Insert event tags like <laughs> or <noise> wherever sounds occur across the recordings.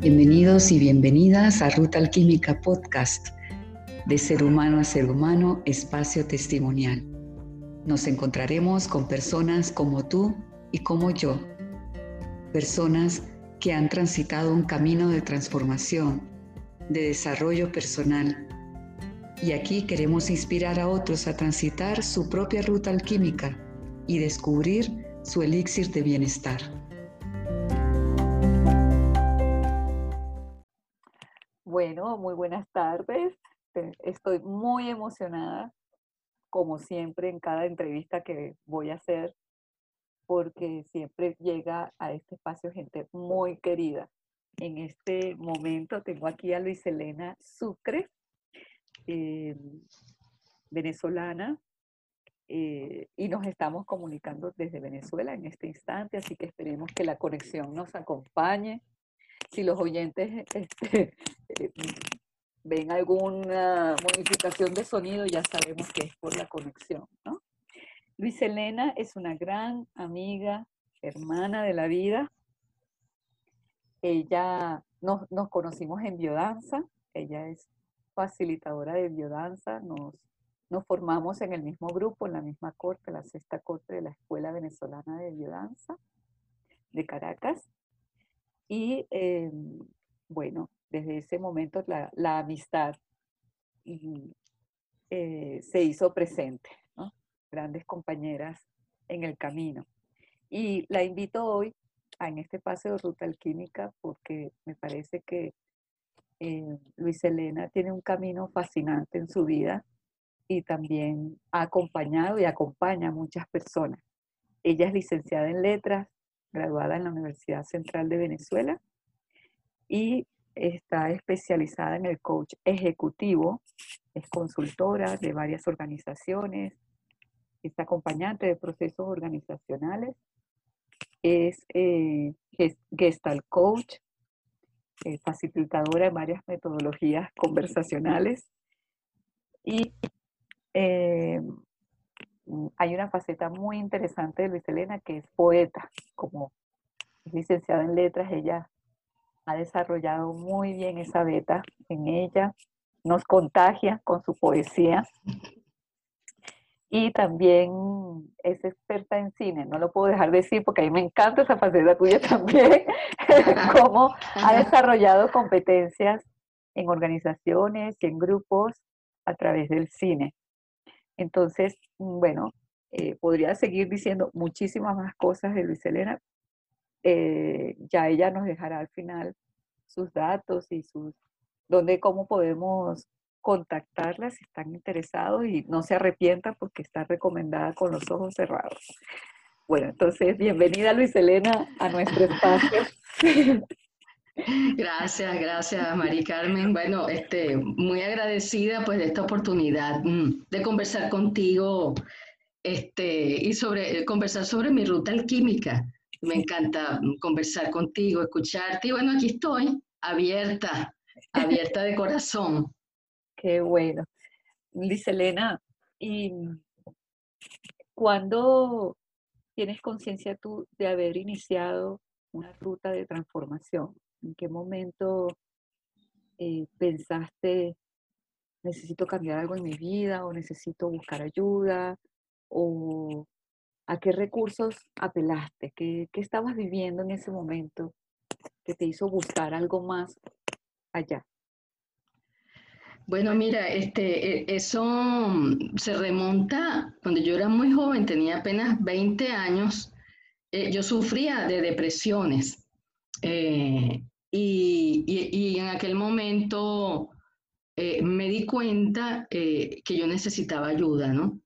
Bienvenidos y bienvenidas a Ruta Alquímica Podcast, de ser humano a ser humano, espacio testimonial. Nos encontraremos con personas como tú y como yo, personas que han transitado un camino de transformación, de desarrollo personal. Y aquí queremos inspirar a otros a transitar su propia ruta alquímica y descubrir su elixir de bienestar. Bueno, muy buenas tardes. Estoy muy emocionada, como siempre, en cada entrevista que voy a hacer, porque siempre llega a este espacio gente muy querida. En este momento tengo aquí a Luis Elena Sucre, eh, venezolana, eh, y nos estamos comunicando desde Venezuela en este instante, así que esperemos que la conexión nos acompañe si los oyentes <laughs> este, eh, ven alguna modificación de sonido, ya sabemos que es por la conexión. ¿no? Luis Elena es una gran amiga, hermana de la vida. Ella nos, nos conocimos en biodanza, ella es facilitadora de biodanza, nos, nos formamos en el mismo grupo, en la misma corte, la sexta corte de la Escuela Venezolana de Biodanza de Caracas. Y em, bueno, desde ese momento la, amistad eh, se hizo presente, grandes compañeras en el camino. Y la invito hoy a, en este paseo de ruta alquímica porque me parece que eh, Luis Elena tiene un camino fascinante en su vida y también ha acompañado y acompaña a muchas personas. Ella es licenciada en letras, graduada en la Universidad Central de Venezuela y está especializada en el coach ejecutivo, es consultora de varias organizaciones, es acompañante de procesos organizacionales, es eh, Gestalt Coach, eh, facilitadora de varias metodologías conversacionales y eh, hay una faceta muy interesante de Luis Elena que es poeta, como es licenciada en letras, ella ha desarrollado muy bien esa beta en ella, nos contagia con su poesía. Y también es experta en cine, no lo puedo dejar de decir porque a mí me encanta esa faceta tuya <laughs> también, cómo ha desarrollado competencias en organizaciones y en grupos a través del cine. Entonces, mm, bueno, eh, podría seguir diciendo muchísimas más cosas de Luis Elena. Eh, ya ella nos dejará al final sus datos y sus, dónde, cómo podemos contactarla si están interesados y no se arrepientan porque está recomendada con los ojos cerrados. Bueno, entonces, bienvenida Luis Elena a nuestro <laughs> espacio. Gracias, gracias, Mari Carmen. Bueno, este, muy agradecida pues de esta oportunidad mm, de conversar contigo este, y sobre conversar sobre mi ruta alquímica. Me encanta mm, conversar contigo, escucharte y bueno, aquí estoy, abierta, abierta de corazón. <laughs> Qué bueno. Dice Elena, ¿y cuándo tienes conciencia tú de haber iniciado una ruta de transformación? ¿En qué momento eh, pensaste, necesito cambiar algo en mi vida o necesito buscar ayuda? ¿O a qué recursos apelaste? ¿Qué, estabas viviendo en ese momento que te hizo buscar algo más allá? Bueno, mira, este, e, eso mm, se remonta cuando yo era muy joven, tenía apenas 20 años, eh, yo sufría de depresiones. Eh, y, en aquel momento eh, me di cuenta eh, que yo necesitaba ayuda, ¿no?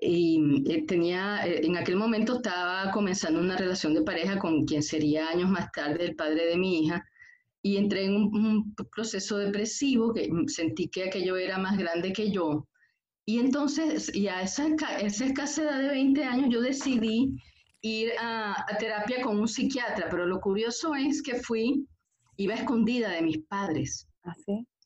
Y tenía, en aquel momento estaba comenzando una relación de pareja con quien sería años más tarde el padre de mi hija, y entré en un, proceso depresivo que sentí que aquello era más grande que yo. Y entonces, y a esa, esa escasa edad de 20 años, yo decidí ir a, terapia con un psiquiatra, pero lo curioso es que fui, iba escondida de mis padres. ¿Ah,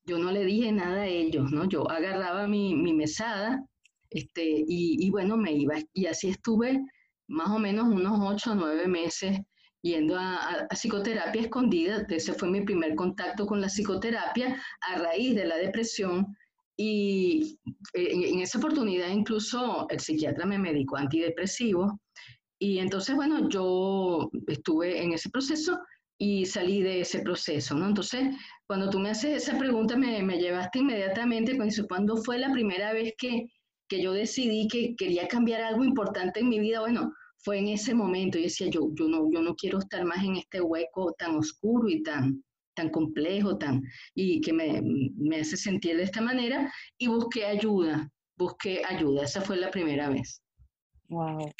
Yo no le dije nada a ellos, ¿no? Yo agarraba mi, mesada este, y, bueno, me iba. Y así estuve más o menos unos ocho o nueve meses yendo a, psicoterapia escondida. Ese fue mi primer contacto con la psicoterapia a raíz de la depresión. Y eh, en, esa oportunidad incluso el psiquiatra me medicó antidepresivo. Y entonces, bueno, yo estuve en ese proceso y salí de ese proceso, ¿no? Entonces, cuando tú me haces esa pregunta, me, me llevaste inmediatamente cuando fue la primera vez que, que yo decidí que quería cambiar algo importante en mi vida. Bueno, fue en ese momento. y decía, yo, yo, no, yo no quiero estar más en este hueco tan oscuro y tan, tan complejo, tan, y que me, me hace sentir de esta manera. Y busqué ayuda, busqué ayuda. Esa fue la primera vez. Wow.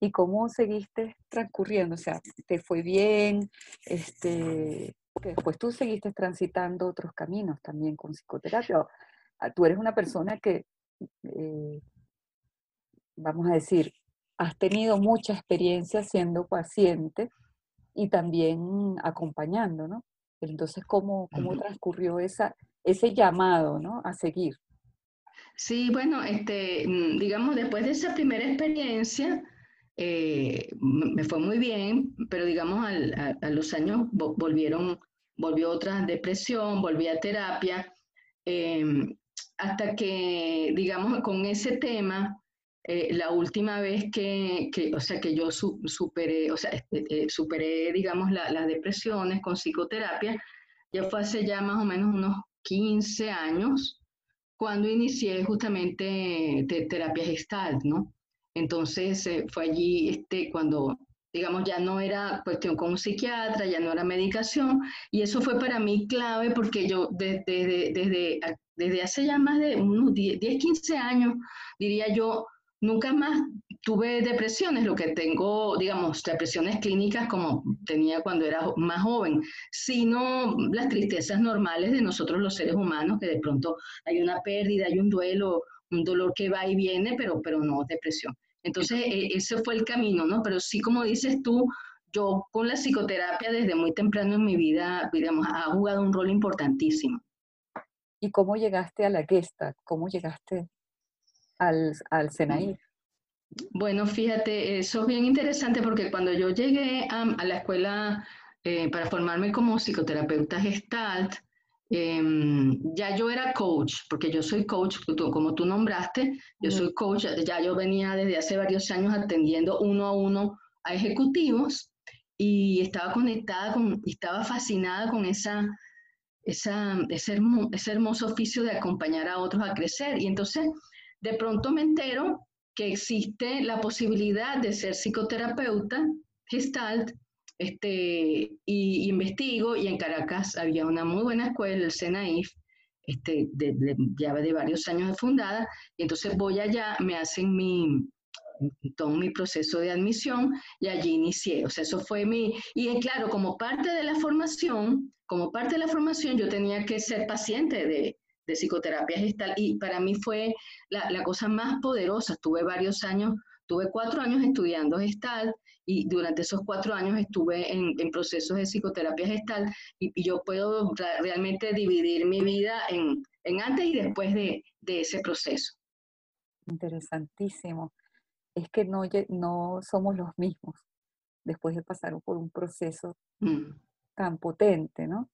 ¿Y cómo seguiste transcurriendo? O sea, ¿te fue bien? Este, después tú seguiste transitando otros caminos también con psicoterapia. Ah, tú eres una persona que, eh, vamos a decir, has tenido mucha experiencia siendo paciente y también acompañando, ¿no? Entonces, ¿cómo, cómo transcurrió esa, ese llamado, ¿no? A seguir. Sí, bueno, este, mm, digamos, después de esa primera experiencia, eh, me fue muy bien, pero digamos, a, los años volvieron, volvió otra depresión, volví a terapia, em, hasta que, digamos, con ese tema, eh, la última vez que, o sea, que yo superé, o sea, este, eh, superé, digamos, las depresiones con psicoterapia, ya fue hace ya más o menos unos 15 años, cuando inicié justamente terapia gestal, ¿no? Entonces eh, fue allí este, cuando, digamos, ya no era cuestión con un psiquiatra, ya no era medicación, y eso fue para mí clave porque yo desde, desde, desde hace ya más de unos 10, 15 años, diría yo, Nunca más tuve depresiones, lo que tengo, digamos, depresiones clínicas como tenía cuando era más joven, sino las tristezas normales de nosotros los seres humanos, que de pronto hay una pérdida, hay un duelo, un dolor que va y viene, pero, pero no depresión. Entonces, e, ese fue el camino, ¿no? Pero sí, como dices tú, yo con la psicoterapia desde muy temprano en mi vida, digamos, ha jugado un rol importantísimo. ¿Y cómo llegaste a la Gestalt? ¿Cómo llegaste al, al Bueno, fíjate, eso es bien interesante porque cuando yo llegué a, la escuela eh, para formarme como psicoterapeuta gestalt, em, ya yo era coach, porque yo soy coach, como tú nombraste, yo soy coach, ya yo venía desde hace varios años atendiendo uno a uno a ejecutivos y estaba conectada con, estaba fascinada con esa, esa, ese, ese hermoso oficio de acompañar a otros a crecer. Y entonces de pronto me entero que existe la posibilidad de ser psicoterapeuta gestalt este, y, investigo y en Caracas había una muy buena escuela, el CENAIF, este, de, ya de varios años de fundada, y entonces voy allá, me hacen mi, todo mi proceso de admisión y allí inicié. O sea, eso fue mi... Y claro, como parte de la formación, como parte de la formación yo tenía que ser paciente de, de psicoterapia gestal y para mí fue la, la, cosa más poderosa. Tuve varios años, tuve cuatro años estudiando gestal y durante esos cuatro años estuve en, en procesos de psicoterapia gestal y, yo puedo realmente dividir mi vida en, en antes y después de, de, ese proceso. Interesantísimo. Es que no, no somos los mismos después de pasar por un proceso mm. tan potente, ¿no?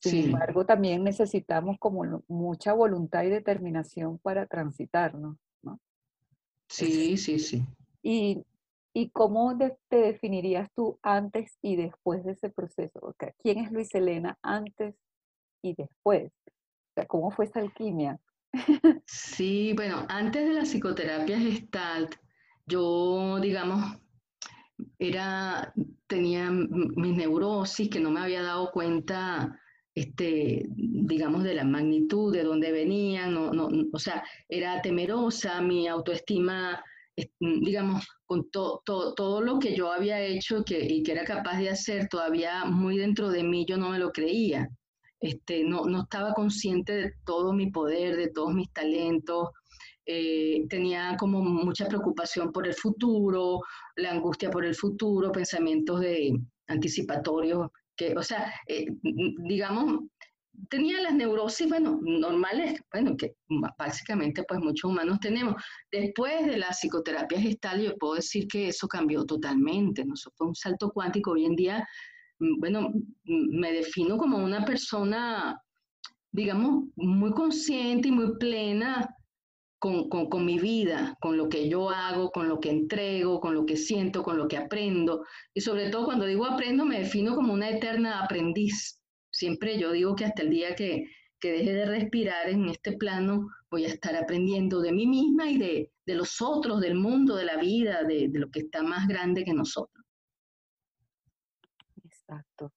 Sin embargo, también necesitamos como mucha voluntad y determinación para transitarnos, ¿no? Sí, sí, sí. ¿Y, y cómo te definirías tú antes y después de ese proceso? ¿Quién es Luis Elena antes y después? O sea, ¿cómo fue esa alquimia? <laughs> Sí, bueno, antes de la psicoterapia gestalt, yo, digamos, era, tenía mis neurosis que no me había dado cuenta este, digamos, de la magnitud, de dónde venían, no, no, o sea, era temerosa, mi autoestima, digamos, con todo lo que yo había hecho que, y que era capaz de hacer, todavía muy dentro de mí yo no me lo creía. Este, no, no estaba consciente de todo mi poder, de todos mis talentos, eh, tenía como mucha preocupación por el futuro, la angustia por el futuro, pensamientos de anticipatorios o sea, eh, digamos, tenía las neurosis, bueno, normales, bueno, que básicamente pues muchos humanos tenemos. Después de la psicoterapia gestal, yo puedo decir que eso cambió totalmente, ¿no? Eso fue un salto cuántico. Hoy en día, mm, bueno, mm, me defino como una persona, digamos, muy consciente y muy plena con, con, mi vida, con lo que yo hago, con lo que entrego, con lo que siento, con lo que aprendo. Y sobre todo cuando digo aprendo, me defino como una eterna aprendiz. Siempre yo digo que hasta el día que, que deje de respirar en este plano, voy a estar aprendiendo de mí misma y de, de los otros, del mundo, de la vida, de, de lo que está más grande que nosotros. Exacto.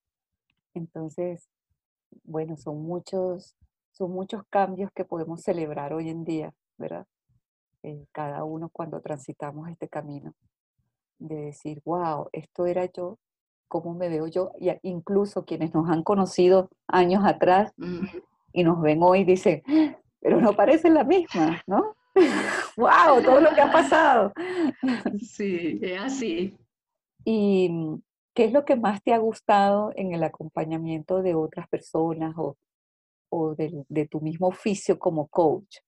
Entonces, bueno, son muchos, son muchos cambios que podemos celebrar hoy en día. ¿Verdad? Eh, cada uno cuando transitamos este camino, de decir, wow, esto era yo, cómo me veo yo, y incluso quienes nos han conocido años atrás y nos ven hoy dicen, pero no parece la misma, ¿no? <laughs> wow, todo lo que ha pasado. <laughs> Sí, es así. ¿Y qué es lo que más te ha gustado en el acompañamiento de otras personas o, o de, de tu mismo oficio como coach?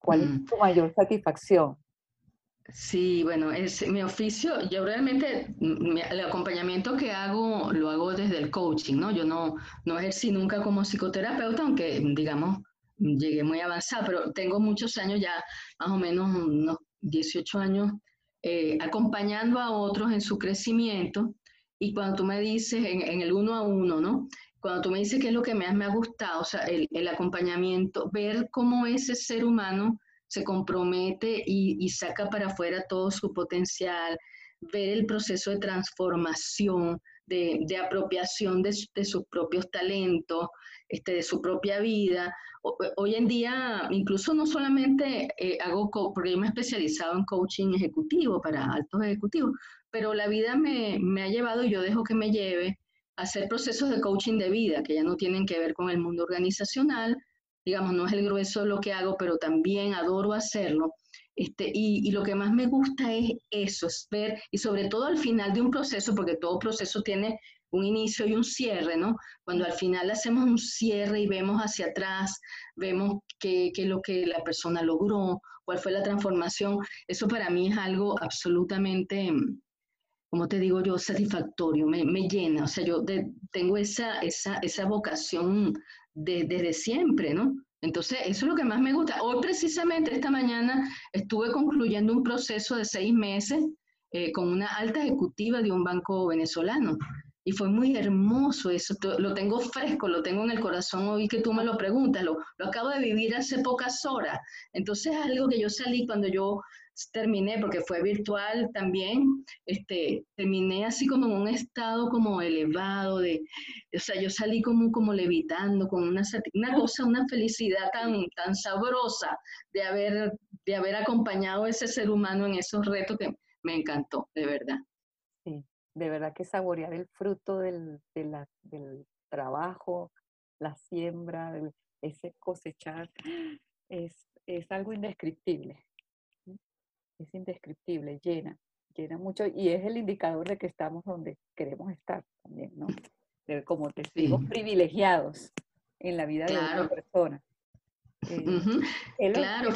¿Cuál es mm. tu mayor satisfacción? Sí, bueno, es mi oficio, yo realmente mm, el acompañamiento que hago lo hago desde el coaching, ¿no? Yo no, no ejercí nunca como psicoterapeuta, aunque digamos llegué muy avanzada, pero tengo muchos años ya, más o menos unos 18 años, eh, acompañando a otros en su crecimiento. Y cuando tú me dices en, en, el uno a uno, ¿no? Cuando tú me dices qué es lo que más me ha gustado, o sea, el, el acompañamiento, ver cómo ese ser humano se compromete y, y, saca para afuera todo su potencial, ver el proceso de transformación, de, de apropiación de, de, sus propios talentos, este, de su propia vida. hoy en día, incluso no solamente eh, hago, porque yo me he especializado en coaching ejecutivo para altos ejecutivos, pero la vida me, me ha llevado y yo dejo que me lleve hacer procesos de coaching de vida que ya no tienen que ver con el mundo organizacional, digamos, no es el grueso de lo que hago, pero también adoro hacerlo. Este, y, y, lo que más me gusta es eso, es ver, y sobre todo al final de un proceso, porque todo proceso tiene un inicio y un cierre, ¿no? Cuando al final hacemos un cierre y vemos hacia atrás, vemos qué es lo que la persona logró, cuál fue la transformación, eso para mí es algo absolutamente como te digo yo, satisfactorio, me, me llena. O sea, yo tengo esa, esa, esa vocación de, desde siempre, ¿no? Entonces, eso es lo que más me gusta. Hoy precisamente, esta mañana, estuve concluyendo un proceso de seis meses eh, con una alta ejecutiva de un banco venezolano. Y fue muy hermoso eso, lo tengo fresco, lo tengo en el corazón hoy que tú me lo preguntas, lo, lo acabo de vivir hace pocas horas. Entonces, algo que yo salí cuando yo terminé, porque fue virtual también, este, terminé así como en un estado como elevado, de, o sea, yo salí como, como levitando, con una, una cosa, una felicidad tan, tan sabrosa de haber, de haber acompañado ese ser humano en esos retos que me encantó, de verdad. Sí, de verdad que saborear el fruto del, del trabajo, la siembra, ese cosechar, es, es algo indescriptible es indescriptible, llena, llena mucho y es el indicador de que estamos donde queremos estar también, ¿no? Como testigos privilegiados en la vida de otra persona. Eh, claro,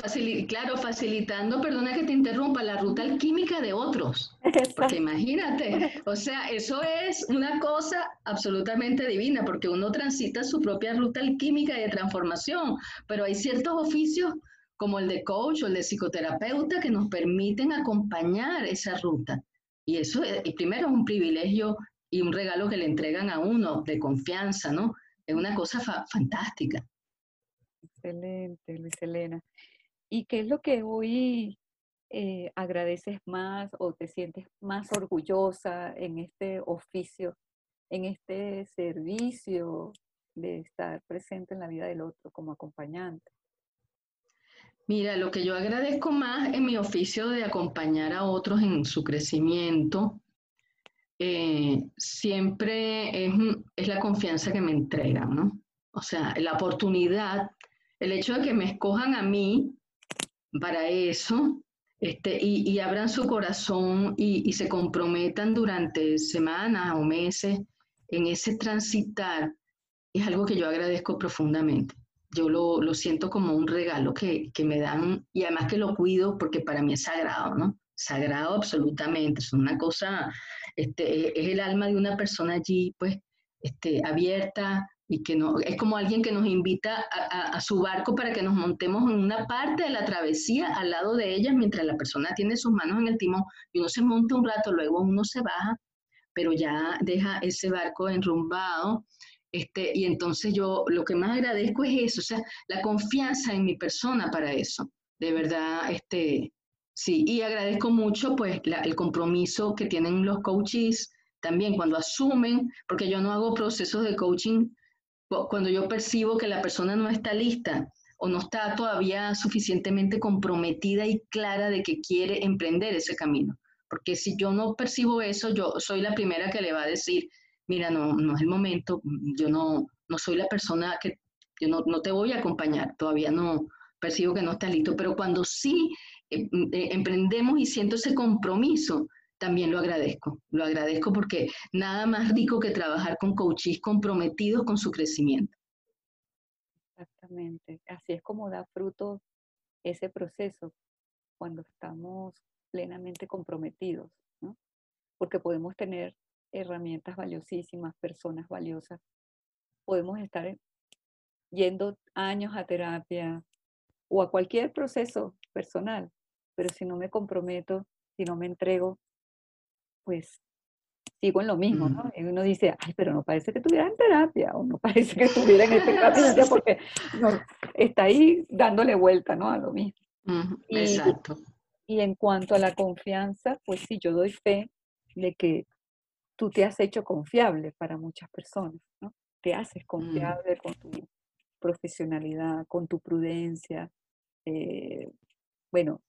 claro, facilitando, perdona que te interrumpa, la ruta alquímica de otros. Porque imagínate, o sea, eso es una cosa absolutamente divina, porque uno transita su propia ruta alquímica de transformación, pero hay ciertos oficios como el de coach o el de psicoterapeuta que nos permiten acompañar esa ruta. Y eso, y primero, es un privilegio y un regalo que le entregan a uno de confianza, ¿no? Es una cosa fantástica. Excelente, Luis Elena. ¿Y qué es lo que hoy eh, agradeces más o te sientes más orgullosa en este oficio, en este servicio de estar presente en la vida del otro como acompañante? Mira, lo que yo agradezco más en mi oficio de acompañar a otros en su crecimiento, eh, siempre es, la confianza que me entregan, ¿no? O sea, la oportunidad, el hecho de que me escojan a mí para eso, este, y, abran su corazón y se comprometan durante semanas o meses en ese transitar es algo que yo agradezco profundamente. Yo lo, lo siento como un regalo que, que, me dan y además que lo cuido porque para mí es sagrado, ¿no? Sagrado absolutamente, es una cosa, este, es el alma de una persona allí, pues, este, abierta, y que no, es como alguien que nos invita a, su barco para que nos montemos en una parte de la travesía al lado de ella mientras la persona tiene sus manos en el timón y uno se monta un rato, luego uno se baja, pero ya deja ese barco enrumbado. Este, y entonces yo lo que más agradezco es eso, o sea, la confianza en mi persona para eso. De verdad, este, sí, y agradezco mucho pues el compromiso que tienen los coaches también cuando asumen, porque yo no hago procesos de coaching cuando yo percibo que la persona no está lista o no está todavía suficientemente comprometida y clara de que quiere emprender ese camino. Porque si yo no percibo eso, yo soy la primera que le va a decir, mira, no, no es el momento, yo no, no soy la persona que, yo no, no te voy a acompañar, todavía no percibo que no estás listo. Pero cuando sí eh, eh, emprendemos y siento ese compromiso, también lo agradezco. Lo agradezco porque nada más rico que trabajar con coaches comprometidos con su crecimiento. Exactamente. Así es como da fruto ese proceso cuando estamos plenamente comprometidos, ¿no? Porque podemos tener herramientas valiosísimas, personas valiosas. Podemos estar yendo años a terapia o a cualquier proceso personal, pero si no me comprometo, si no me entrego, pues sigo en lo mismo, ¿no? Y uno dice, ay, pero no parece que estuviera en terapia, o no <laughs> parece que estuviera en este caso, porque no, está ahí dándole vuelta, ¿no? A lo mismo. y, Exacto. Y en cuanto a la confianza, pues sí, yo doy fe de que tú te has hecho confiable para muchas personas, ¿no? Te haces confiable con tu profesionalidad, con tu prudencia. Eh, bueno,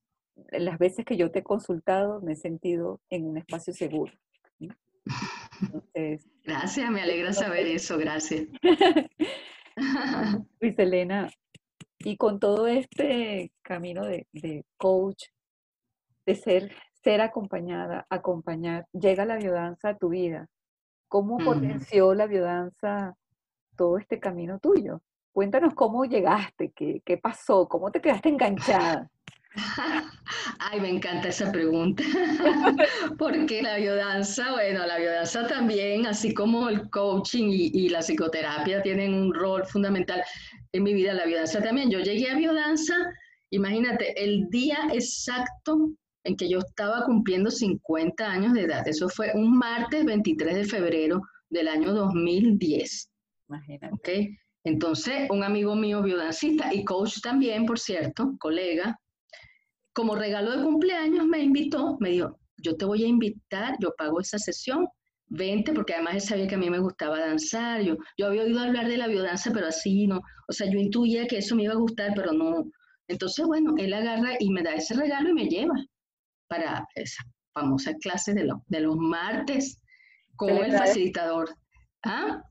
las veces que yo te he consultado me he sentido en un espacio seguro. <laughs> gracias, me alegra saber eso, gracias. <laughs> Luis Elena, y con todo este camino de, coach, de ser, ser acompañada, acompañar, llega la biodanza a tu vida. ¿Cómo potenció la biodanza todo este camino tuyo? Cuéntanos cómo llegaste, qué, qué pasó, cómo te quedaste enganchada. <laughs> Ay, me encanta esa pregunta, <laughs> porque la biodanza, bueno, la biodanza también, así como el coaching y, la psicoterapia tienen un rol fundamental en mi vida, la biodanza también. Yo llegué a biodanza, imagínate, el día exacto en que yo estaba cumpliendo 50 años de edad, eso fue un martes 23 de febrero del año 2010. Imagínate. ¿okay? Entonces, un amigo mío biodancista y coach también, por cierto, colega, como regalo de cumpleaños me invitó, me dijo, yo te voy a invitar, yo pago esa sesión, vente, porque además él sabía que a mí me gustaba danzar, yo, yo había oído hablar de la biodanza, pero así no, o sea, yo intuía que eso me iba a gustar, pero no. Entonces, bueno, él agarra y me da ese regalo y me lleva para esa famosa clase de, de los martes con el facilitador. ¿Ah?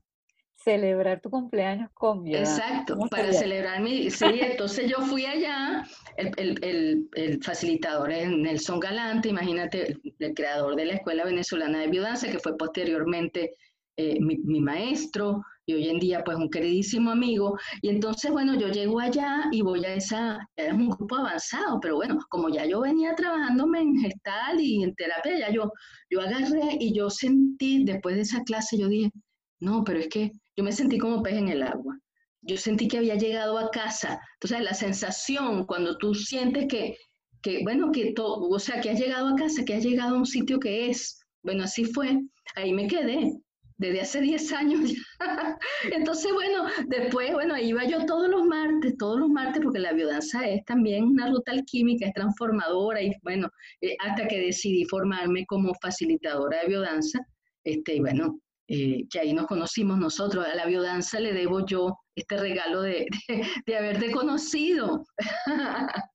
celebrar tu cumpleaños con vida. Exacto, para celebrar mi... <laughs> Sí, entonces yo fui allá, el, el, el, facilitador es Nelson Galante, imagínate, el, creador de la Escuela Venezolana de Biodanza, que fue posteriormente eh, mi, mi, maestro y hoy en día pues un queridísimo amigo. Y entonces, bueno, yo llego allá y voy a esa, era un grupo avanzado, pero bueno, como ya yo venía trabajándome en gestal y en terapia, ya yo, yo agarré y yo sentí, después de esa clase, yo dije, no, pero es que yo me sentí como pez en el agua. Yo sentí que había llegado a casa. Entonces, la sensación cuando tú sientes que, que bueno, que todo, o sea, que has llegado a casa, que has llegado a un sitio que es, bueno, así fue, ahí me quedé, desde hace 10 años ya. <laughs> Entonces, bueno, después, bueno, iba yo todos los martes, todos los martes, porque la biodanza es también una ruta alquímica, es transformadora, y bueno, eh, hasta que decidí formarme como facilitadora de biodanza, este, y bueno, eh, que ahí nos conocimos nosotros. A la biodanza le debo yo este regalo de, <laughs> de, haberte conocido. <laughs>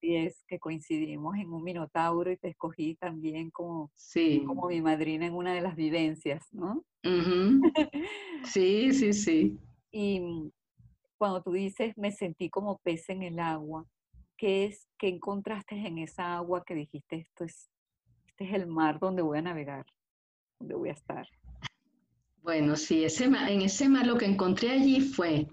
Y es que coincidimos en un Minotauro y te escogí también como, sí. como mi madrina en una de las vivencias, ¿no? <laughs> Sí, sí, sí. Y cuando tú dices, me sentí como pez en el agua, ¿qué es, qué encontraste en esa agua que dijiste, esto es, este es el mar donde voy a navegar, donde voy a estar? Bueno, sí, ese, en ese mar lo que encontré allí fue,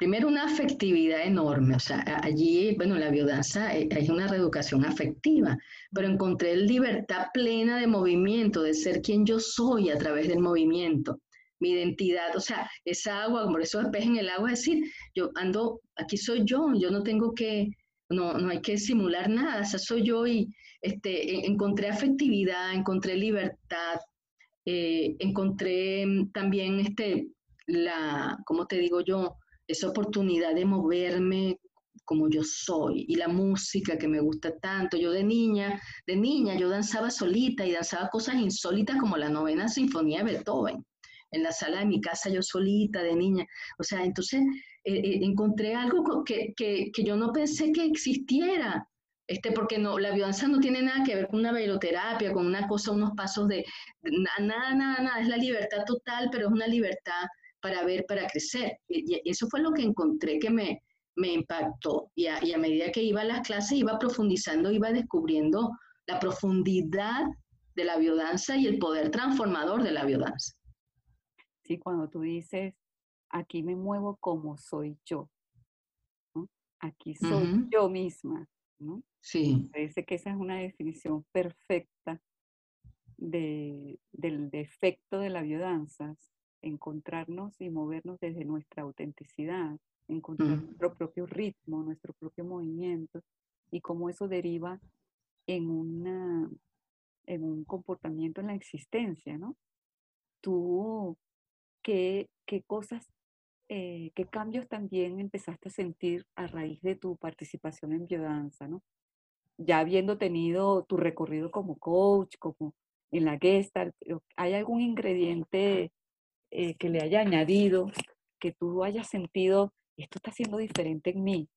primero, una afectividad enorme. O sea, allí, bueno, la biodanza eh, es una reeducación afectiva, pero encontré libertad plena de movimiento, de ser quien yo soy a través del movimiento mi identidad, o sea, esa agua, como esos peces en el agua, es decir, yo ando, aquí soy yo, yo no tengo que, no, no hay que simular nada, esa soy yo y este, e, encontré afectividad, encontré libertad, eh, encontré mm, también este, la, ¿cómo te digo yo? Esa oportunidad de moverme como yo soy y la música que me gusta tanto. Yo de niña, de niña yo danzaba solita y danzaba cosas insólitas como la novena sinfonía de Beethoven en la sala de mi casa yo solita de niña. O sea, entonces eh, eh, encontré algo que, que, que, yo no pensé que existiera. Este, porque no, la biodanza no tiene nada que ver con una bailoterapia, con una cosa, unos pasos de, nada, nada, nada, es la libertad total, pero es una libertad para ver, para crecer. Y, eso fue lo que encontré que me, me impactó. Y a, y a medida que iba a las clases, iba profundizando, iba descubriendo la profundidad de la biodanza y el poder transformador de la biodanza. Cuando tú dices, aquí me muevo como soy yo, Aquí soy yo misma, ¿no? Sí. Parece que esa es una definición perfecta de, del defecto de la biodanza, encontrarnos y movernos desde nuestra autenticidad, encontrar mm. nuestro propio ritmo, nuestro propio movimiento y cómo eso deriva en, una, en un comportamiento en la existencia, ¿no? Tú qué, qué cosas, eh, qué cambios también empezaste a sentir a raíz de tu participación en biodanza, ¿no? Ya habiendo tenido tu recorrido como coach, como en la Gestalt, ¿hay algún ingrediente eh, que le haya añadido, que tú hayas sentido, esto está siendo diferente en mí?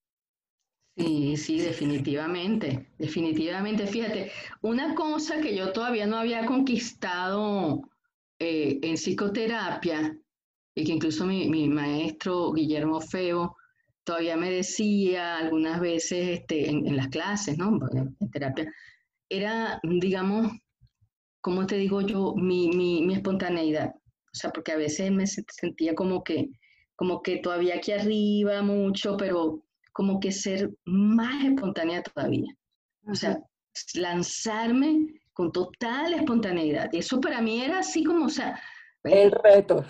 Sí, sí, definitivamente, definitivamente. Fíjate, una cosa que yo todavía no había conquistado eh, en psicoterapia, y que incluso mi, mi, maestro Guillermo Feo todavía me decía algunas veces este, en, las clases, ¿no? En, terapia, era, digamos, ¿cómo te digo yo? Mi, mi, mi, espontaneidad. O sea, porque a veces me sentía como que, como que todavía aquí arriba mucho, pero como que ser más espontánea todavía. O sea, lanzarme con total espontaneidad. Y eso para mí era así como, o sea... El reto.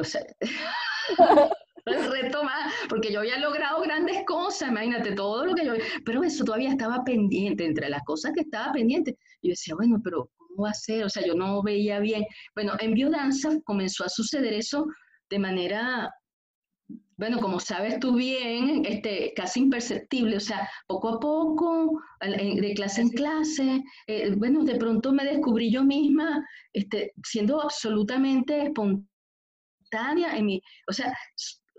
O sea... <laughs> <laughs> el reto más, porque yo había logrado grandes cosas, imagínate todo lo que yo, pero eso todavía estaba pendiente, entre las cosas que estaba pendiente, yo decía, bueno, pero ¿cómo va a ser? O sea, yo no veía bien. Bueno, en biodanza comenzó a suceder eso de manera bueno, como sabes tú bien, este, casi imperceptible, o sea, poco a poco, de clase en clase, eh, bueno, de pronto me descubrí yo misma este, siendo absolutamente espontánea en mi, o sea,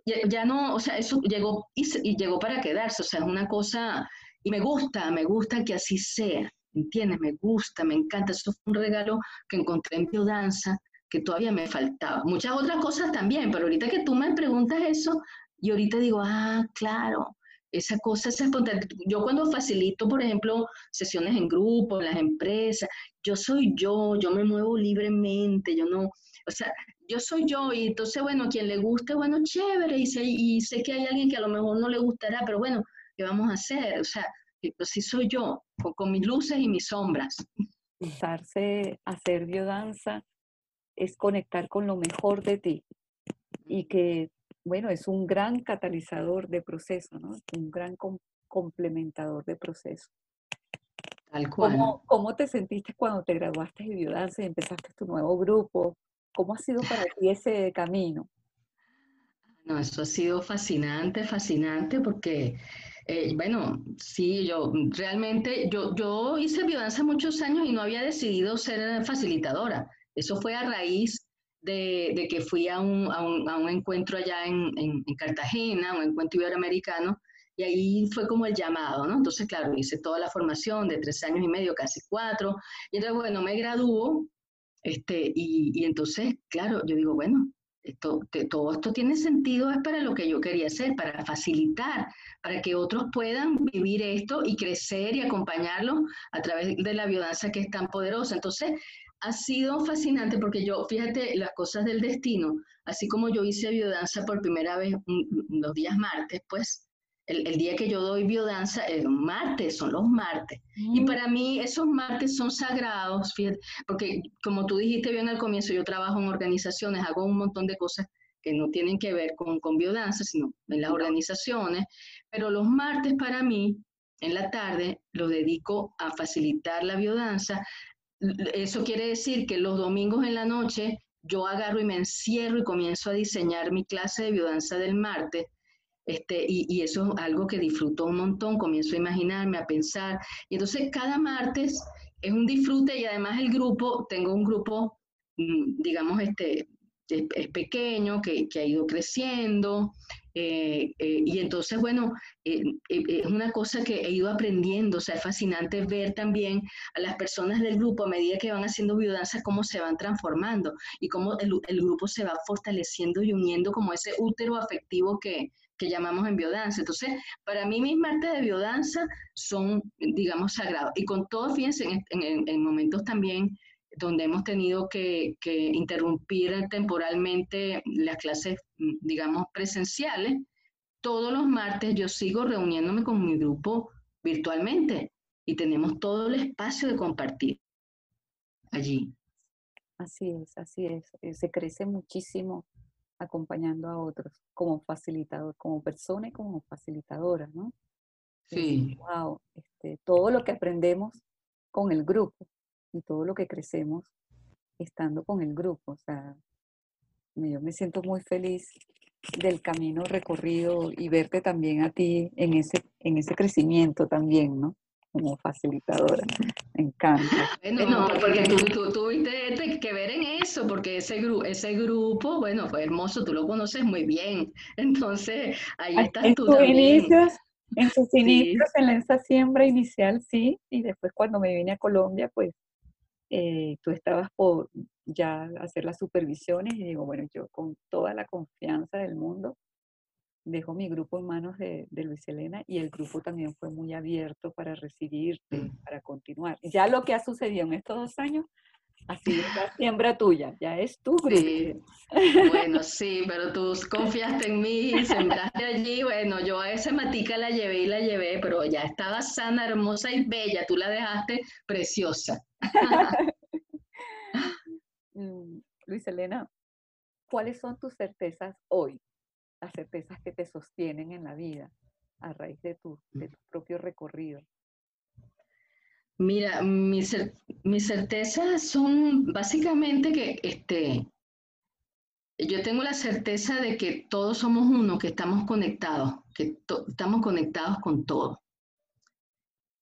ya, no, o sea, eso llegó y, y, llegó para quedarse, o sea, es una cosa, y me gusta, me gusta que así sea, ¿entiendes? Me gusta, me encanta, eso fue un regalo que encontré en biodanza, que todavía me faltaba. Muchas otras cosas también, pero ahorita que tú me preguntas eso, y ahorita digo, ah, claro, esa cosa es espontánea. Yo cuando facilito, por ejemplo, sesiones en grupo, en las empresas, yo soy yo, yo me muevo libremente, yo no, o sea, yo soy yo y entonces, bueno, quien le guste, bueno, chévere, y sé, y sé que hay alguien que a lo mejor no le gustará, pero bueno, ¿qué vamos a hacer? O sea, pues sí soy yo, con, mis luces y mis sombras. Usarse, hacer biodanza es conectar con lo mejor de ti y que, bueno, es un gran catalizador de proceso, ¿no? Un gran complementador de proceso. Tal cual. ¿Cómo, ¿Cómo, te sentiste cuando te graduaste de biodanza y empezaste tu nuevo grupo? ¿Cómo ha sido para ti ese camino? No, eso ha sido fascinante, fascinante porque, eh, bueno, sí, yo realmente, yo, yo hice biodanza muchos años y no había decidido ser facilitadora. Eso fue a raíz de, que fui a un, a, un, a un, encuentro allá en, en, Cartagena, un encuentro iberoamericano, y ahí fue como el llamado, ¿no? Entonces, claro, hice toda la formación de tres años y medio, casi cuatro, y entonces, bueno, me graduó, este, y, y entonces, claro, yo digo, bueno, todo esto tiene sentido, es para lo que yo quería hacer, para facilitar, para que otros puedan vivir esto y crecer y acompañarlo a través de la biodanza que es tan poderosa. Entonces, ha sido fascinante porque yo, fíjate, las cosas del destino, así como yo hice biodanza por primera vez los días martes, pues el, día que yo doy biodanza es martes, son los martes. Y mm. para mí esos martes son sagrados, fíjate, porque como tú dijiste bien al comienzo, yo trabajo en organizaciones, hago un montón de cosas que no tienen que ver con, con biodanza, sino en las organizaciones, pero los martes para mí, en la tarde, los dedico a facilitar la biodanza, eso quiere decir que los domingos en la noche yo agarro y me encierro y comienzo a diseñar mi clase de biodanza del martes. Este, y, eso es algo que disfruto un montón, comienzo a imaginarme, a pensar. Y entonces cada martes es un disfrute y además el grupo, tengo un grupo, mm, digamos, este, es, pequeño, que, ha ido creciendo, eh, eh, y entonces, bueno, eh, es una cosa que he ido aprendiendo, o sea, es fascinante ver también a las personas del grupo a medida que van haciendo biodanza, cómo se van transformando y cómo el grupo se va fortaleciendo y uniendo como ese útero afectivo que, que llamamos en biodanza. Entonces, para mí mis martes de biodanza son, digamos, sagrados. Y con todo, fíjense, en, en, en momentos también donde hemos tenido que, interrumpir temporalmente las clases, mm, digamos, presenciales, todos los martes yo sigo reuniéndome con mi grupo virtualmente y tenemos todo el espacio de compartir allí. Así es, así es. Eh, se crece muchísimo acompañando a otros como facilitador, como persona y como facilitadora, ¿no? Sí. wow, este, todo lo que aprendemos con el grupo y todo lo que crecemos estando con el grupo. O sea, yo me siento muy feliz del camino recorrido y verte también a ti en ese, en ese crecimiento también, ¿no? Como facilitadora. Me encanta. no, porque tú, tuviste que ver en eso, porque ese, ese grupo, bueno, fue hermoso, tú lo conoces muy bien. <laughs> Entonces, ahí estás tú también. en sus inicios, en esa siembra inicial, sí, y después cuando me vine a Colombia, pues eh, tú estabas por ya hacer las supervisiones y digo, bueno, yo con toda la confianza del mundo dejo mi grupo en manos de, Luis Elena y el grupo también fue muy abierto para recibirte, mm. para continuar. Ya lo que ha sucedido en estos dos años ha sido la <laughs> siembra tuya, ya es tu grupo. Bueno, sí, pero tú confiaste en mí, sembraste allí, bueno, yo a esa matica la llevé y la llevé, pero ya estaba sana, hermosa y bella, tú la dejaste preciosa. <laughs> Mm, Luis Elena, ¿cuáles son tus certezas hoy? Las certezas que te sostienen en la vida a raíz de tu, de tu propio recorrido. Mira, mis, mis certezas son básicamente que este, yo tengo la certeza de que todos somos uno, que estamos conectados, que estamos conectados con todo.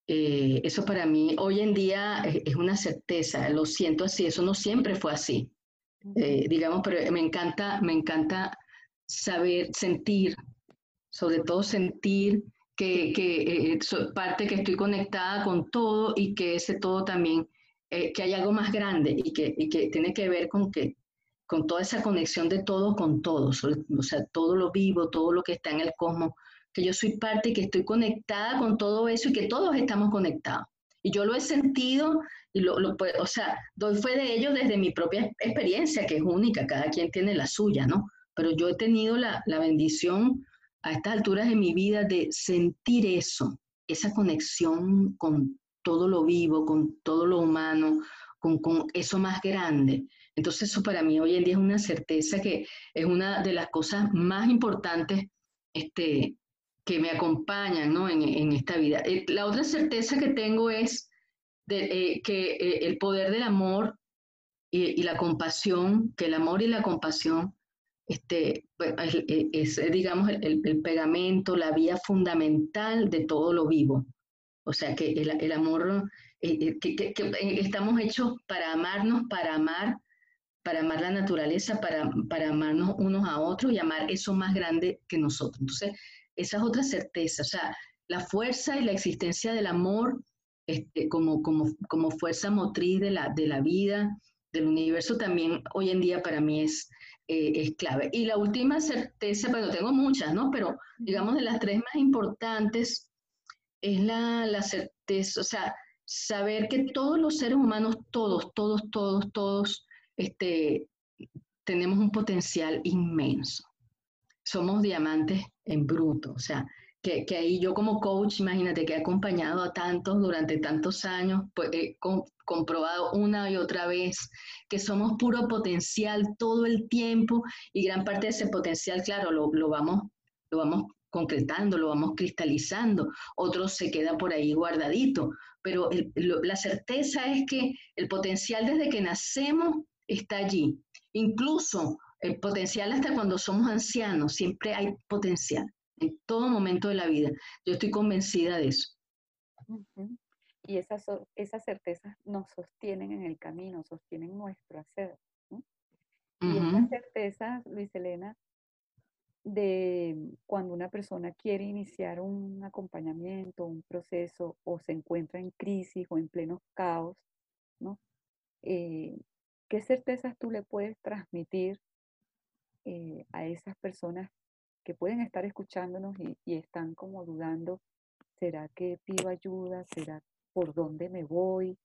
Eh, eso para mí hoy en día es, una certeza, lo siento así, eso no siempre fue así. Eh, digamos, pero me encanta, me encanta saber, sentir, sobre todo sentir que, que eh, parte que estoy conectada con todo y que ese todo también, que hay algo más grande y que, y que tiene que ver con que con toda esa conexión de todo con todo, o sea, todo lo vivo, todo lo que está en el cosmos, que yo soy parte y que estoy conectada con todo eso y que todos estamos conectados. Y yo lo he sentido y lo, lo o sea, doy fe de ello desde mi propia experiencia, que es única, cada quien tiene la suya, ¿no? Pero yo he tenido la, la bendición a estas alturas de mi vida de sentir eso, esa conexión con todo lo vivo, con todo lo humano, con, con, eso más grande. Entonces eso para mí hoy en día es una certeza que es una de las cosas más importantes este, que me acompañan ¿no? en, esta vida. Eh, la otra certeza que tengo es eh, que eh, el poder del amor y, la compasión, que el amor y la compasión este, pues, es, digamos, el, pegamento, la vía fundamental de todo lo vivo. O sea, que el, amor, que, que, estamos hechos para amarnos, para amar, para amar la naturaleza, para, para amarnos unos a otros y amar eso más grande que nosotros. Entonces, esa es otra certeza, o sea, la fuerza y la existencia del amor este, como, como, como fuerza motriz de la, de la vida, del universo, también hoy en día para mí es, eh, es clave. Y la última certeza, bueno, tengo muchas, ¿no? Pero digamos de las tres más importantes es la, la certeza, o sea, saber que todos los seres humanos, todos, todos, todos, todos, este, tenemos un potencial inmenso. Somos diamantes en bruto, o sea, que, que, ahí yo como coach, imagínate que he acompañado a tantos durante tantos años, pues he comprobado una y otra vez que somos puro potencial todo el tiempo y gran parte de ese potencial, claro, lo, lo vamos, lo vamos concretando, lo vamos cristalizando, otro se queda por ahí guardadito, pero la certeza es que el potencial desde que nacemos está allí. Incluso el potencial hasta cuando somos ancianos, siempre hay potencial en todo momento de la vida. Yo estoy convencida de eso. Y esas, esas certezas nos sostienen en el camino, sostienen nuestro hacer. Y esas certezas, Luis Elena, de cuando una persona quiere iniciar un acompañamiento, un proceso, o se encuentra en crisis o en pleno caos, ¿no? Eh, ¿Qué certezas tú le puedes transmitir eh, a esas personas que pueden estar escuchándonos y, están como dudando, ¿será que pido ayuda? ¿Será por dónde me voy?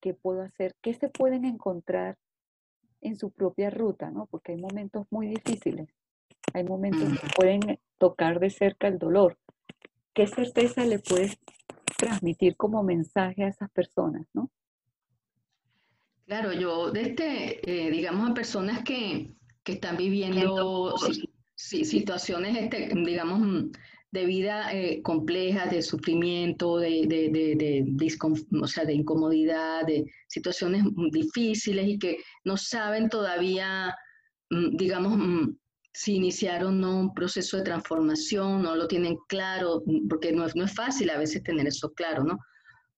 ¿Qué puedo hacer? ¿Qué se pueden encontrar en su propia ruta? ¿no? Porque hay momentos muy difíciles, hay momentos que pueden tocar de cerca el dolor. ¿Qué certeza le puedes transmitir como mensaje a esas personas? ¿no? Claro, yo, de este, eh, digamos, a personas que, que están viviendo situaciones, este, digamos, mm, de vida eh, complejas, de sufrimiento, de, de, de, o sea, de incomodidad, de situaciones difíciles y que no saben todavía, mm, digamos, mm, si iniciaron ¿no? un proceso de transformación, no lo tienen claro, porque no es, no es fácil a veces tener eso claro, ¿no?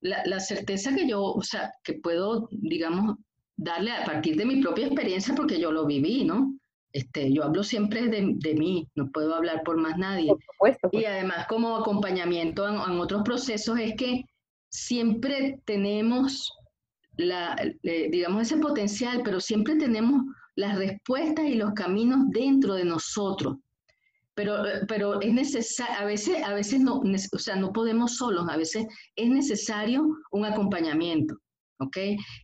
La, la certeza que yo, o sea, que puedo, digamos, darle a partir de mi propia experiencia, porque yo lo viví, ¿no? Este, yo hablo siempre de, de, mí, no puedo hablar por más nadie. Y además como acompañamiento en, otros procesos es que siempre tenemos, la, digamos, ese potencial, pero siempre tenemos las respuestas y los caminos dentro de nosotros. Pero, pero es necesario, a veces, a veces no, o sea, no podemos solos, a veces es necesario un acompañamiento. ¿ok?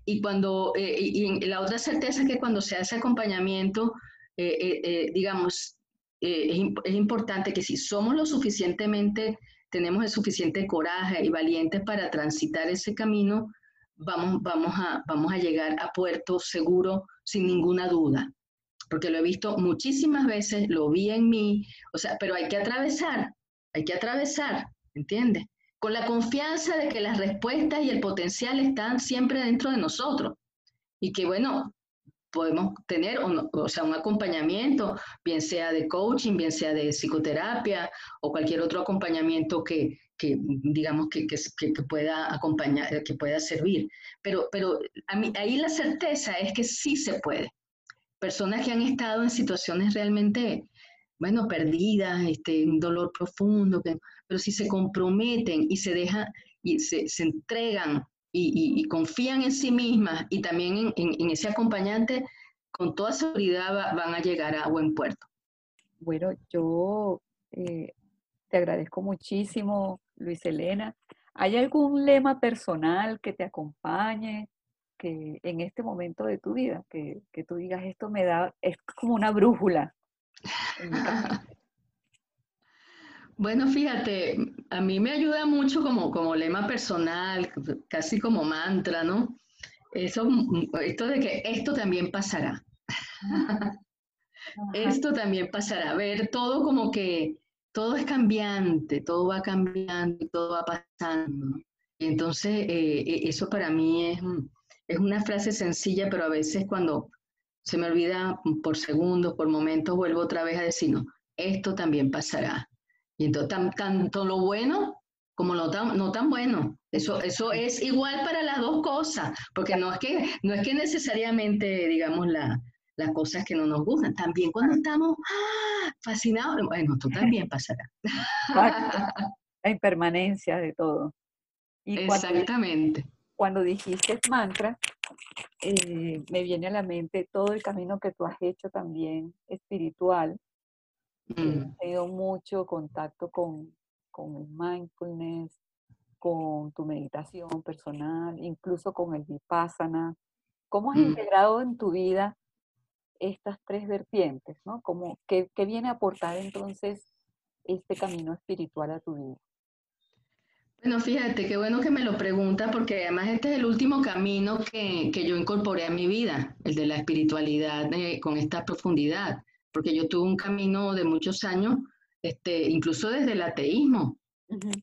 Y cuando, eh, y la otra certeza es que cuando se hace acompañamiento, eh, eh, eh, digamos, es, es, importante que si somos lo suficientemente, tenemos el suficiente coraje y valientes para transitar ese camino, vamos, vamos, a, vamos a llegar a puerto seguro sin ninguna duda. Porque lo he visto muchísimas veces, lo vi en mí, o sea, pero hay que atravesar, hay que atravesar, ¿entiendes? Con la confianza de que las respuestas y el potencial están siempre dentro de nosotros. Y que bueno, podemos tener o, sea, un acompañamiento, bien sea de coaching, bien sea de psicoterapia o cualquier otro acompañamiento que, que digamos, que, que, que, pueda acompañar, que pueda servir. Pero, pero a mí, ahí la certeza es que sí se puede. Personas que han estado en situaciones realmente, bueno, perdidas, este, un dolor profundo, pero si se comprometen y se dejan y se, se entregan y, confían en sí mismas y también en, ese acompañante, con toda seguridad van a llegar a buen puerto. Bueno, yo eh, te agradezco muchísimo, Luis Elena. ¿Hay algún lema personal que te acompañe que en este momento de tu vida, que, que tú digas esto me da, es como una brújula? <laughs> Bueno, fíjate, a mí me ayuda mucho como, como lema personal, casi como mantra, ¿no? Eso, esto de que esto también pasará. <laughs> esto también pasará. Ver todo como que todo es cambiante, todo va cambiando, todo va pasando. Entonces, eh, e, eso para mí es, es una frase sencilla, pero a veces cuando se me olvida por segundos, por momentos, vuelvo otra vez a decir, no, esto también pasará. Y entonces, tanto lo bueno como lo tan, no tan bueno. Eso, eso es igual para las dos cosas, porque no es que, no es que necesariamente, digamos, la, las cosas que no nos gustan. También cuando estamos ¡ah! fascinados, bueno, esto también pasará. La impermanencia de todo. Y Exactamente. Cuando, dijiste mantra, eh, me viene a la mente todo el camino que tú has hecho también espiritual, He mm. tenido mucho contacto con, con mindfulness, con tu meditación personal, incluso con el vipassana? ¿Cómo has mm. integrado en tu vida estas tres vertientes? ¿no? ¿Cómo, qué, ¿Qué viene a aportar entonces este camino espiritual a tu vida? Bueno, fíjate, qué bueno que me lo pregunta porque además este es el último camino que, yo incorporé a mi vida, el de la espiritualidad con esta profundidad, porque yo tuve un camino de muchos años, este, incluso desde el ateísmo,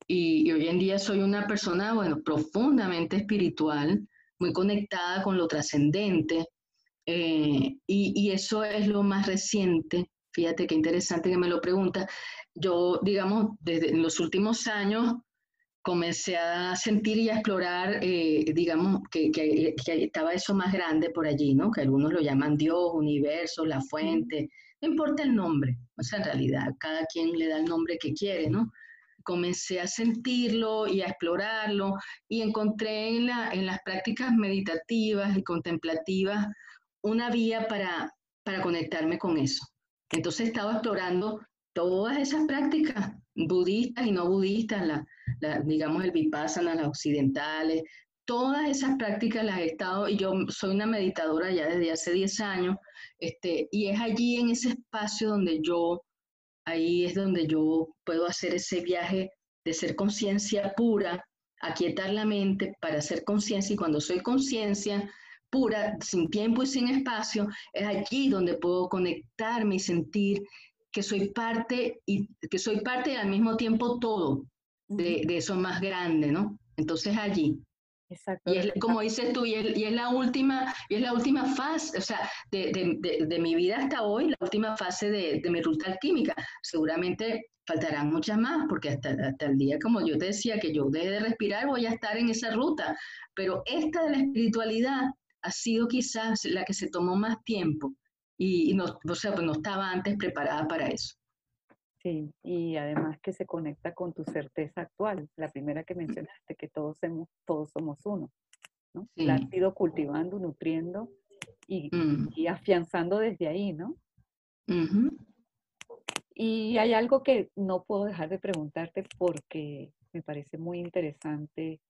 y, hoy en día soy una persona, bueno, profundamente espiritual, muy conectada con lo trascendente, eh, y, y eso es lo más reciente, fíjate qué interesante que me lo pregunta, yo, digamos, desde los últimos años, comencé a sentir y a explorar, eh, digamos, que, que, estaba eso más grande por allí, ¿no? Que algunos lo llaman Dios, universo, la fuente, no importa el nombre, o sea, en realidad, cada quien le da el nombre que quiere, ¿no? Comencé a sentirlo y a explorarlo y encontré en, la, en las prácticas meditativas y contemplativas una vía para, para conectarme con eso. Entonces estaba explorando todas esas prácticas budistas y no budistas, la, digamos el vipassana, las occidentales, todas esas prácticas las he estado, y yo soy una meditadora ya desde hace 10 años, este, y es allí en ese espacio donde yo, ahí es donde yo puedo hacer ese viaje de ser conciencia pura, aquietar la mente para hacer conciencia, y cuando soy conciencia pura, sin tiempo y sin espacio, es allí donde puedo conectarme y sentir que soy parte y que soy parte y al mismo tiempo todo de, eso más grande, ¿no? Entonces allí. Exacto. Y es, como dices tú, y es, la última, y es la última fase, o sea, de, de, de, mi vida hasta hoy, la última fase de, mi ruta alquímica. Seguramente faltarán muchas más, porque hasta, hasta el día, como yo te decía, que yo deje de respirar, voy a estar en esa ruta. Pero esta de la espiritualidad ha sido quizás la que se tomó más tiempo y, no, o sea, pues no estaba antes preparada para eso. Sí, y además que se conecta con tu certeza actual, la primera que mencionaste, que todos somos, todos somos uno. ¿no? La has ido cultivando, nutriendo y, mm. y, afianzando desde ahí, ¿no? Y hay algo que no puedo dejar de preguntarte porque me parece muy interesante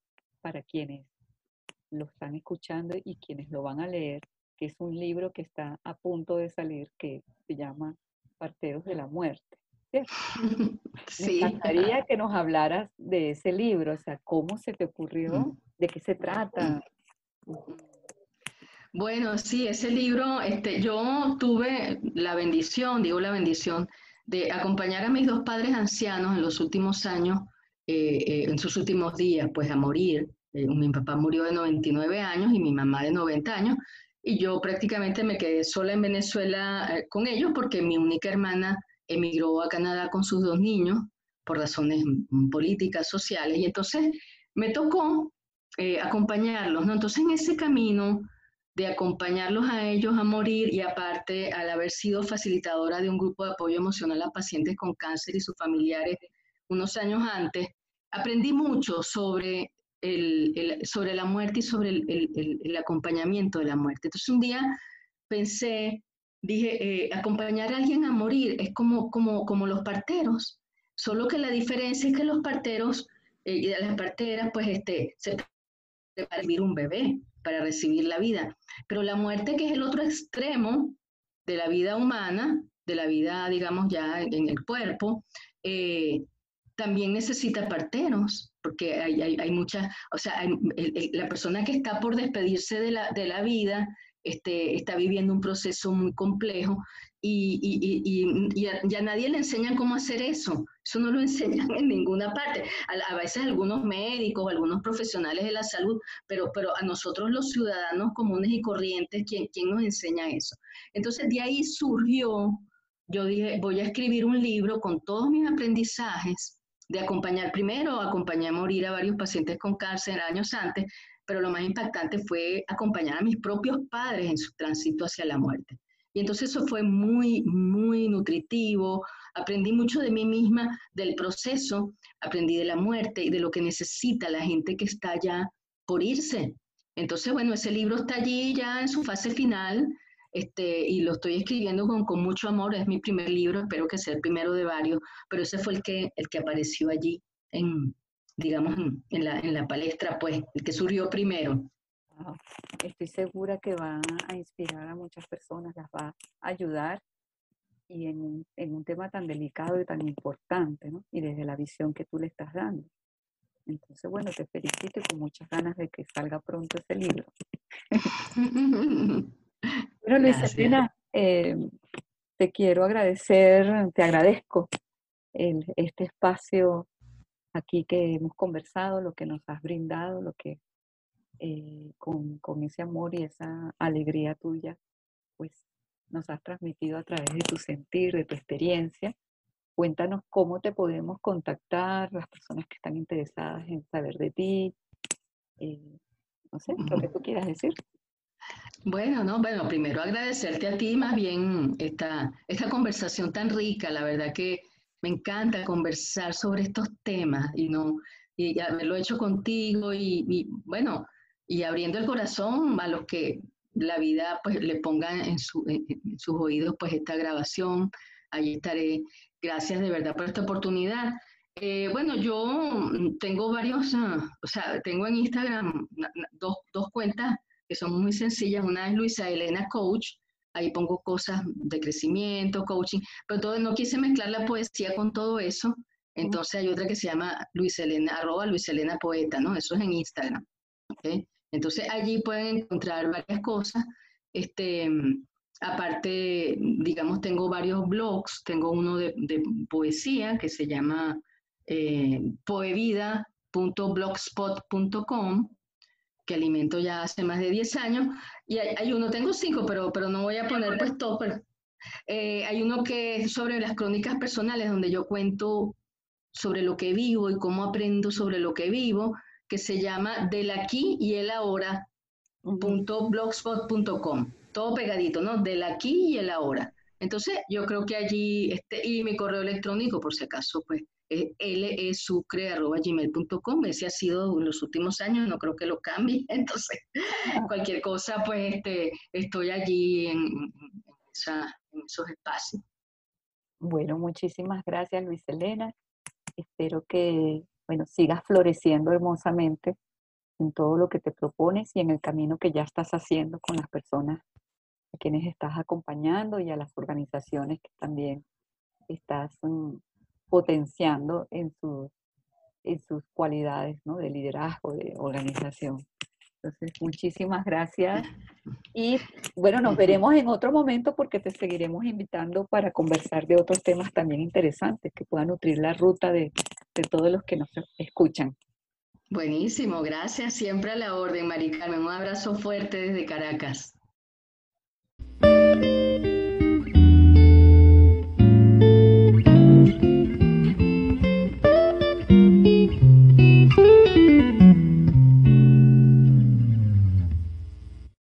para quienes lo están escuchando y quienes lo van a leer que es un libro que está a punto de salir, que se llama Parteros de la Muerte. <laughs> Sí. Me encantaría que nos hablaras de ese libro, o sea, cómo se te ocurrió, de qué se trata. Bueno, sí, ese libro, este, yo tuve la bendición, digo la bendición, de acompañar a mis dos padres ancianos en los últimos años, eh, eh, en sus últimos días, pues a morir. Eh, mi papá murió de 99 años y mi mamá de 90 años, y yo prácticamente me quedé sola en Venezuela con ellos porque mi única hermana emigró a Canadá con sus dos niños por razones políticas, sociales, y entonces me tocó eh, acompañarlos, ¿no? Entonces en ese camino de acompañarlos a ellos a morir y aparte al haber sido facilitadora de un grupo de apoyo emocional a pacientes con cáncer y sus familiares unos años antes, aprendí mucho sobre el, sobre la muerte y sobre el, acompañamiento de la muerte. Entonces un día pensé, dije, eh, acompañar a alguien a morir es como, como, como los parteros, solo que la diferencia es que los parteros eh, y las parteras pues este, se para recibir un bebé, para recibir la vida. Pero la muerte, que es el otro extremo de la vida humana, de la vida, digamos, ya en el cuerpo, eh, también necesita parteros, porque hay, hay, hay muchas, o sea, la persona que está por despedirse de la, de la vida este, está viviendo un proceso muy complejo y, a, nadie le enseña cómo hacer eso. Eso no lo <laughs> enseñan en ninguna parte. A, a, veces algunos médicos, algunos profesionales de la salud, pero, pero a nosotros los ciudadanos comunes y corrientes, ¿quién, ¿quién nos enseña eso? Entonces de ahí surgió, yo dije, voy a escribir un libro con todos mis aprendizajes de acompañar primero, acompañé a morir a varios pacientes con cáncer años antes, pero lo más impactante fue acompañar a mis propios padres en su tránsito hacia la muerte. Y entonces eso fue muy, muy nutritivo, aprendí mucho de mí misma, del proceso, aprendí de la muerte y de lo que necesita la gente que está ya por irse. Entonces, bueno, ese libro está allí ya en su fase final, este, y lo estoy escribiendo con, con, mucho amor, es mi primer libro, espero que sea el primero de varios, pero ese fue el que, el que apareció allí en, digamos, en la, en la palestra, pues, el que surgió primero. Estoy segura que va a inspirar a muchas personas, las va a ayudar y en un, en un tema tan delicado y tan importante, ¿no? Y desde la visión que tú le estás dando. Entonces, bueno, te felicito y con muchas ganas de que salga pronto ese libro. <laughs> bueno, Luisa eh, te quiero agradecer, te agradezco el, este espacio aquí que hemos conversado, lo que nos has brindado, lo que eh, con, con, ese amor y esa alegría tuya, pues nos has transmitido a través de tu sentir, de tu experiencia. Cuéntanos cómo te podemos contactar, las personas que están interesadas en saber de ti, eh, no sé, lo que tú quieras decir. Bueno, no, bueno, primero agradecerte a ti más bien esta, esta conversación tan rica, la verdad que me encanta conversar sobre estos temas y no y haberlo hecho contigo y, bueno, y abriendo el corazón a los que la vida pues le ponga en, sus oídos pues esta grabación, ahí estaré. Gracias de verdad por esta oportunidad. Eh, bueno, yo tengo varios, ah, o sea, tengo en Instagram dos, dos cuentas que son muy sencillas. Una es Luisa Elena Coach, ahí pongo cosas de crecimiento, coaching, pero todo, no quise mezclar la poesía con todo eso. Entonces hay otra que se llama Luis Elena, arroba Luis Elena Poeta, ¿no? Eso es en Instagram. Entonces allí pueden encontrar varias cosas. Este, aparte, digamos, tengo varios blogs. Tengo uno de, poesía que se llama eh, poevida.blogspot.com que alimento ya hace más de 10 años, y hay, uno, tengo cinco, pero, pero no voy a poner pues todo, pero, eh, hay uno que es sobre las crónicas personales, donde yo cuento sobre lo que vivo y cómo aprendo sobre lo que vivo, que se llama Del aquí y el ahora. blogspot.com, todo pegadito, ¿no? Del aquí y el ahora. Entonces, yo creo que allí, este, y mi correo electrónico, por si acaso, pues lesucre.gmail.com. Ese ha sido en los últimos años, no creo que lo cambie. <laughs> Entonces, cualquier cosa, pues este, estoy allí en, esos espacios. Bueno, muchísimas gracias, Luis Elena. Espero que, bueno, sigas floreciendo hermosamente en todo lo que te propones y en el camino que ya estás haciendo con las personas a quienes estás acompañando y a las organizaciones que también estás mm, potenciando en, sus en sus cualidades ¿no? de liderazgo, de organización. Entonces, muchísimas gracias. Y bueno, nos veremos en otro momento porque te seguiremos invitando para conversar de otros temas también interesantes que puedan nutrir la ruta de, de todos los que nos escuchan. Buenísimo, gracias. Siempre a la orden, Mari Carmen. Un abrazo fuerte desde Caracas.